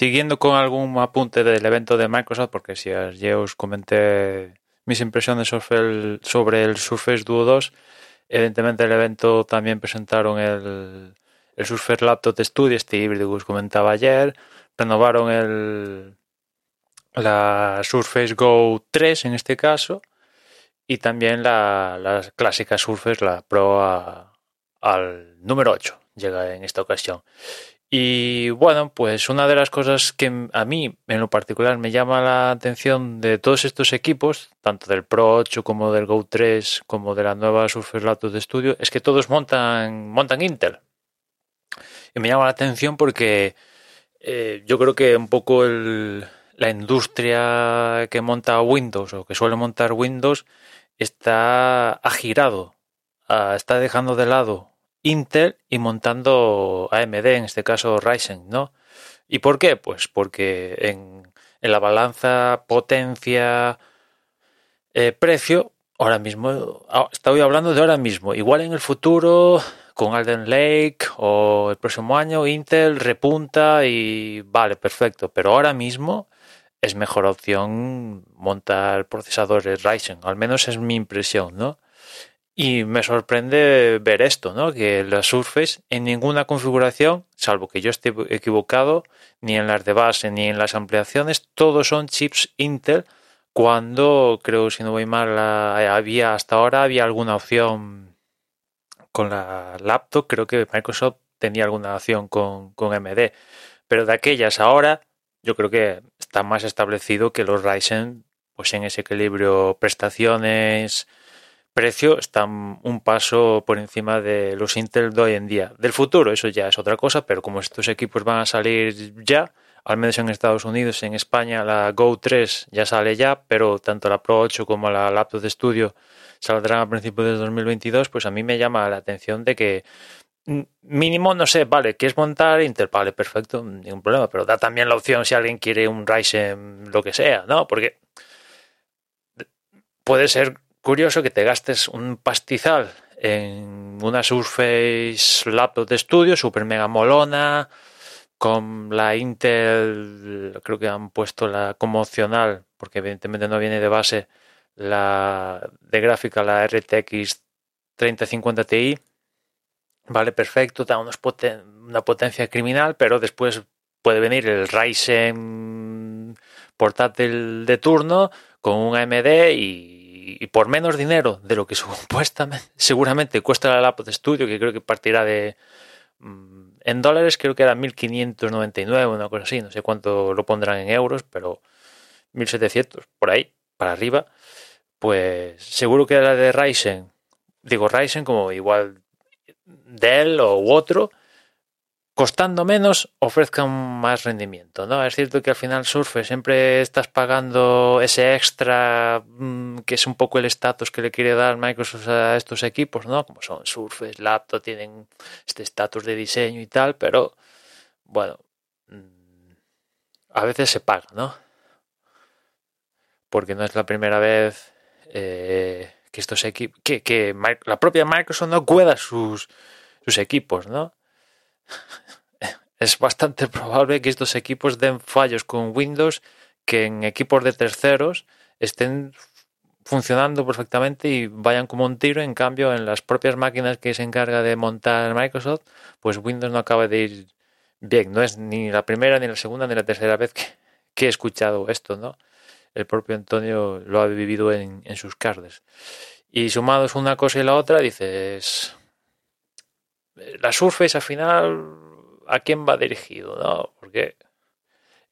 siguiendo con algún apunte del evento de Microsoft, porque si ya os comenté mis impresiones sobre el, sobre el Surface Duo 2, evidentemente el evento también presentaron el, el Surface Laptop Studio, este híbrido que os comentaba ayer, renovaron el la Surface Go 3 en este caso y también la, la clásica Surface, la Pro al número 8 llega en esta ocasión. Y bueno, pues una de las cosas que a mí en lo particular me llama la atención de todos estos equipos, tanto del Pro 8 como del Go 3 como de la nueva Surface Laptop de estudio, es que todos montan, montan Intel. Y me llama la atención porque eh, yo creo que un poco el, la industria que monta Windows o que suele montar Windows está ha girado, está dejando de lado Intel y montando AMD, en este caso Ryzen, ¿no? ¿Y por qué? Pues porque en, la balanza potencia eh, precio, ahora mismo, estoy hablando de ahora mismo, igual en el futuro con Alden Lake o el próximo año Intel repunta y vale, perfecto, pero ahora mismo es mejor opción montar procesadores Ryzen, al menos es mi impresión, ¿no? Y me sorprende ver esto, ¿no? Que las Surface en ninguna configuración, salvo que yo esté equivocado, ni en las de base ni en las ampliaciones, todos son chips Intel. Cuando creo, si no voy mal, había hasta ahora había alguna opción con la laptop, creo que Microsoft tenía alguna opción con, con MD. Pero de aquellas ahora, yo creo que está más establecido que los Ryzen, pues en ese equilibrio prestaciones, precio están un paso por encima de los Intel de hoy en día. Del futuro, eso ya es otra cosa, pero como estos equipos van a salir ya, al menos en Estados Unidos, en España la Go 3 ya sale ya, pero tanto la Pro 8 como la laptop de estudio saldrán a principios de 2022, pues a mí me llama la atención de que mínimo, no sé, vale, ¿quieres montar Intel? Vale, perfecto, ningún problema, pero da también la opción si alguien quiere un Ryzen, lo que sea, ¿no? Porque puede ser curioso que te gastes un pastizal en una Surface laptop de estudio, super mega molona, con la Intel, creo que han puesto la como opcional, porque evidentemente no viene de base la de gráfica, la RTX 3050 Ti. Vale, perfecto, da una potencia criminal, pero después puede venir el Ryzen portátil de turno con un AMD y y, por menos dinero de lo que supuestamente, seguramente cuesta la laptop de estudio, que creo que partirá de... Mm, en dólares creo que era 1.599, una cosa así, no sé cuánto lo pondrán en euros, pero 1.700, por ahí, para arriba, pues seguro que la de Ryzen, digo Ryzen como igual Dell o otro, costando menos ofrezcan más rendimiento, ¿no? Es cierto que al final Surface siempre estás pagando ese extra mm, que es un poco el estatus que le quiere dar Microsoft a estos equipos, ¿no? Como son Surface, Laptop, tienen este estatus de diseño y tal, pero bueno, mm, a veces se paga, ¿no? Porque no es la primera vez eh, que estos equipos, que, que la propia Microsoft no cuida sus, sus equipos, ¿no? es bastante probable que estos equipos den fallos con Windows que en equipos de terceros estén funcionando perfectamente y vayan como un tiro. En cambio, en las propias máquinas que se encarga de montar Microsoft, pues Windows no acaba de ir bien. No es ni la primera, ni la segunda, ni la tercera vez que, he escuchado esto, ¿no? El propio Antonio lo ha vivido en, en sus carnes. Y sumados una cosa y la otra, dices, la Surface al final, ¿a quién va dirigido? ¿no? Porque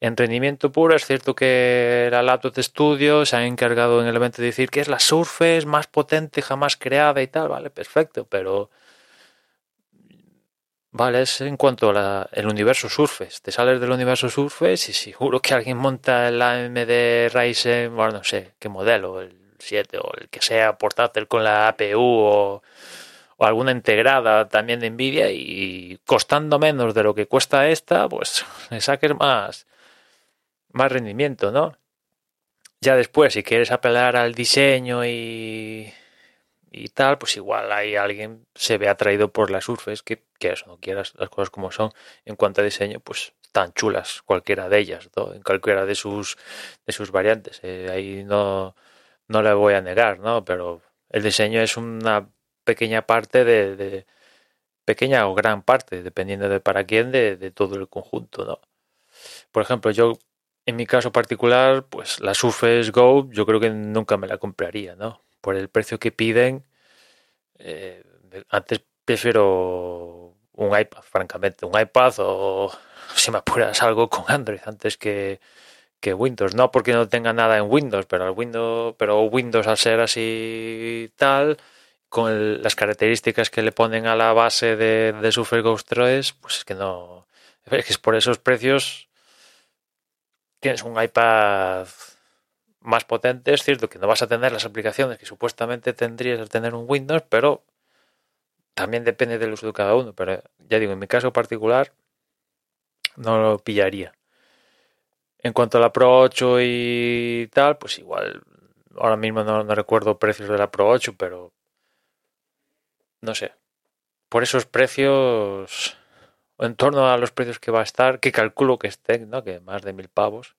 en rendimiento puro es cierto que la laptop de estudio se ha encargado en el evento de decir que es la Surface más potente jamás creada y tal, vale, perfecto, pero vale, es en cuanto al universo Surface. Te sales del universo Surface y seguro que alguien monta el AMD Ryzen, bueno, no sé qué modelo, el 7 o el que sea portátil con la APU o o alguna integrada también de Nvidia y costando menos de lo que cuesta esta, pues le saques más, más rendimiento, ¿no? Ya después, si quieres apelar al diseño y, y tal, pues igual hay alguien se ve atraído por la Surface, que, que eso no quieras las cosas como son. En cuanto a diseño, pues tan chulas, cualquiera de ellas, ¿no? en cualquiera de sus, de sus variantes. Eh, ahí no, no le voy a negar, ¿no? Pero el diseño es una pequeña parte de, pequeña o gran parte, dependiendo de para quién, de, todo el conjunto, ¿no? Por ejemplo, yo en mi caso particular, pues la Surface Go yo creo que nunca me la compraría, ¿no? Por el precio que piden, eh, antes prefiero un iPad, francamente, un iPad o si me apuras algo con Android antes que, que Windows. No porque no tenga nada en Windows, pero el Windows, pero Windows al ser así tal, con las características que le ponen a la base de, de Surface Go 3, pues es que no. Es que por esos precios tienes un iPad más potente, es cierto que no vas a tener las aplicaciones que supuestamente tendrías al tener un Windows, pero también depende del uso de cada uno. Pero ya digo, en mi caso particular, no lo pillaría. En cuanto a la Pro 8 y tal, pues igual, ahora mismo no, no recuerdo precios de la Pro 8, pero no sé. Por esos precios en torno a los precios que va a estar, que calculo que estén, ¿no? Que más de mil pavos,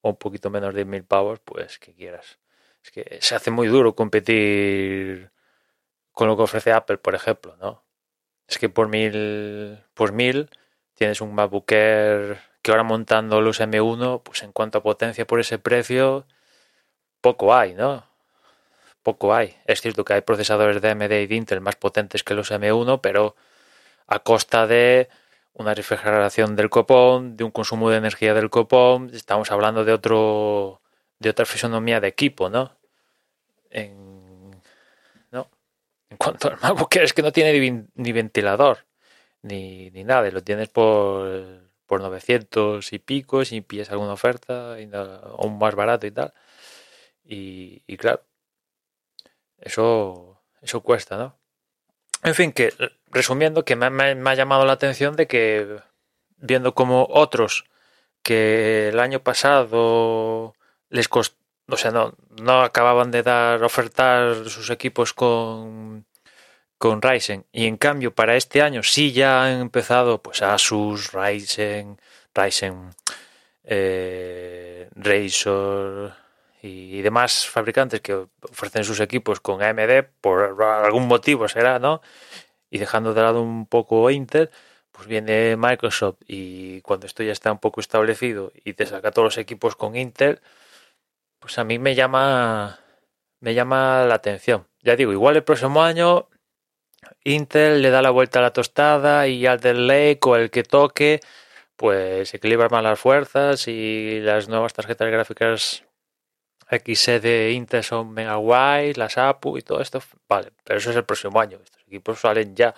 o un poquito menos de mil pavos, pues que quieras. Es que se hace muy duro competir con lo que ofrece Apple, por ejemplo, ¿no? Es que por mil, por mil tienes un MacBook que ahora montando los M1, pues en cuanto a potencia por ese precio, poco hay, ¿no? Poco hay. Es cierto que hay procesadores de AMD y de Intel más potentes que los M1, pero a costa de una refrigeración del copón, de un consumo de energía del copón, estamos hablando de otro de otra fisonomía de equipo, ¿no? En, ¿no? en cuanto al MacBook es que no tiene ni, ventilador ni, ni nada, lo tienes por, por 900 y pico si pillas alguna oferta o un más barato y tal. Y, y claro, eso, eso cuesta, ¿no? En fin, que resumiendo, que me, ha llamado la atención de que viendo como otros que el año pasado les costó, o sea, no, no acababan de dar, ofertar sus equipos con, con Ryzen y en cambio para este año sí ya han empezado pues Asus, Ryzen, Ryzen, eh, Razor y demás fabricantes que ofrecen sus equipos con AMD por algún motivo será, ¿no? y dejando de lado un poco Intel, pues viene Microsoft y cuando esto ya está un poco establecido y te saca todos los equipos con Intel, pues a mí me llama me llama la atención. Ya digo, igual el próximo año Intel le da la vuelta a la tostada y al del Lake o el que toque, pues equilibra más las fuerzas y las nuevas tarjetas gráficas XC de Intel son mega guays, las APU y todo esto, vale, pero eso es el próximo año equipos salen ya.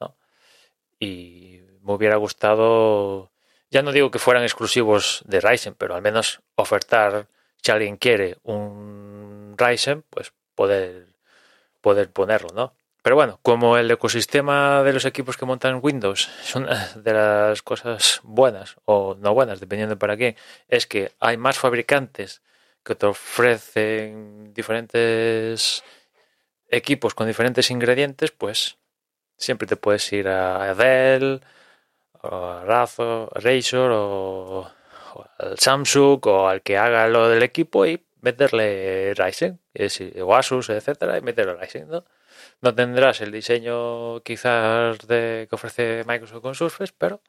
¿no? Y me hubiera gustado, ya no digo que fueran exclusivos de Ryzen, pero al menos ofertar, si alguien quiere un Ryzen, pues poder, poder ponerlo, ¿no? Pero bueno, como el ecosistema de los equipos que montan Windows es una de las cosas buenas o no buenas, dependiendo para qué, es que hay más fabricantes que te ofrecen diferentes equipos con diferentes ingredientes, pues siempre te puedes ir a Dell, o a Razor o, al Samsung o al que haga lo del equipo y meterle Ryzen, o Asus, etcétera, y meterle Ryzen, ¿no? No tendrás el diseño quizás de que ofrece Microsoft con Surface, pero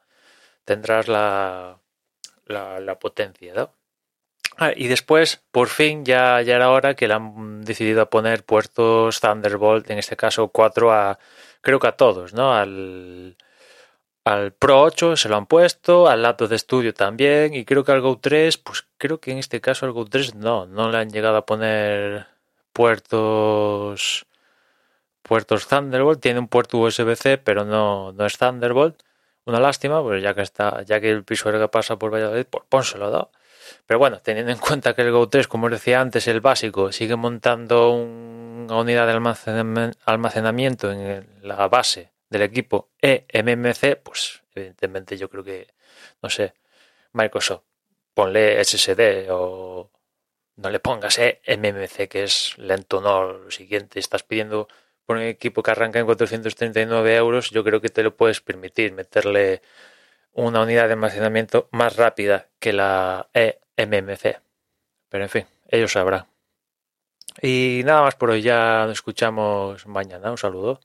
tendrás la, la potencia, ¿no? Ah, y después, por fin, ya, ya era hora que le han decidido poner puertos Thunderbolt, en este caso 4 a, creo que a todos, ¿no? Al, al Pro 8 se lo han puesto, al laptop de estudio también, y creo que al Go 3, pues creo que en este caso al Go 3 no, no le han llegado a poner puertos puertos Thunderbolt, tiene un puerto USB-C, pero no, no es Thunderbolt. Una lástima, pues ya que está, ya que el piso que pasa por Valladolid, pues pónselo, ¿no? Pero bueno, teniendo en cuenta que el Go 3, como decía antes, el básico, sigue montando una unidad de almacenamiento en la base del equipo eMMC, pues evidentemente yo creo que, no sé, Microsoft, ponle SSD o no le pongas eMMC, que es lento, no, lo siguiente, estás pidiendo por un equipo que arranca en 439 euros, yo creo que te lo puedes permitir, meterle una unidad de almacenamiento más rápida que la eMMC. Pero en fin, ellos sabrán. Y nada más por hoy, ya nos escuchamos mañana. Un saludo.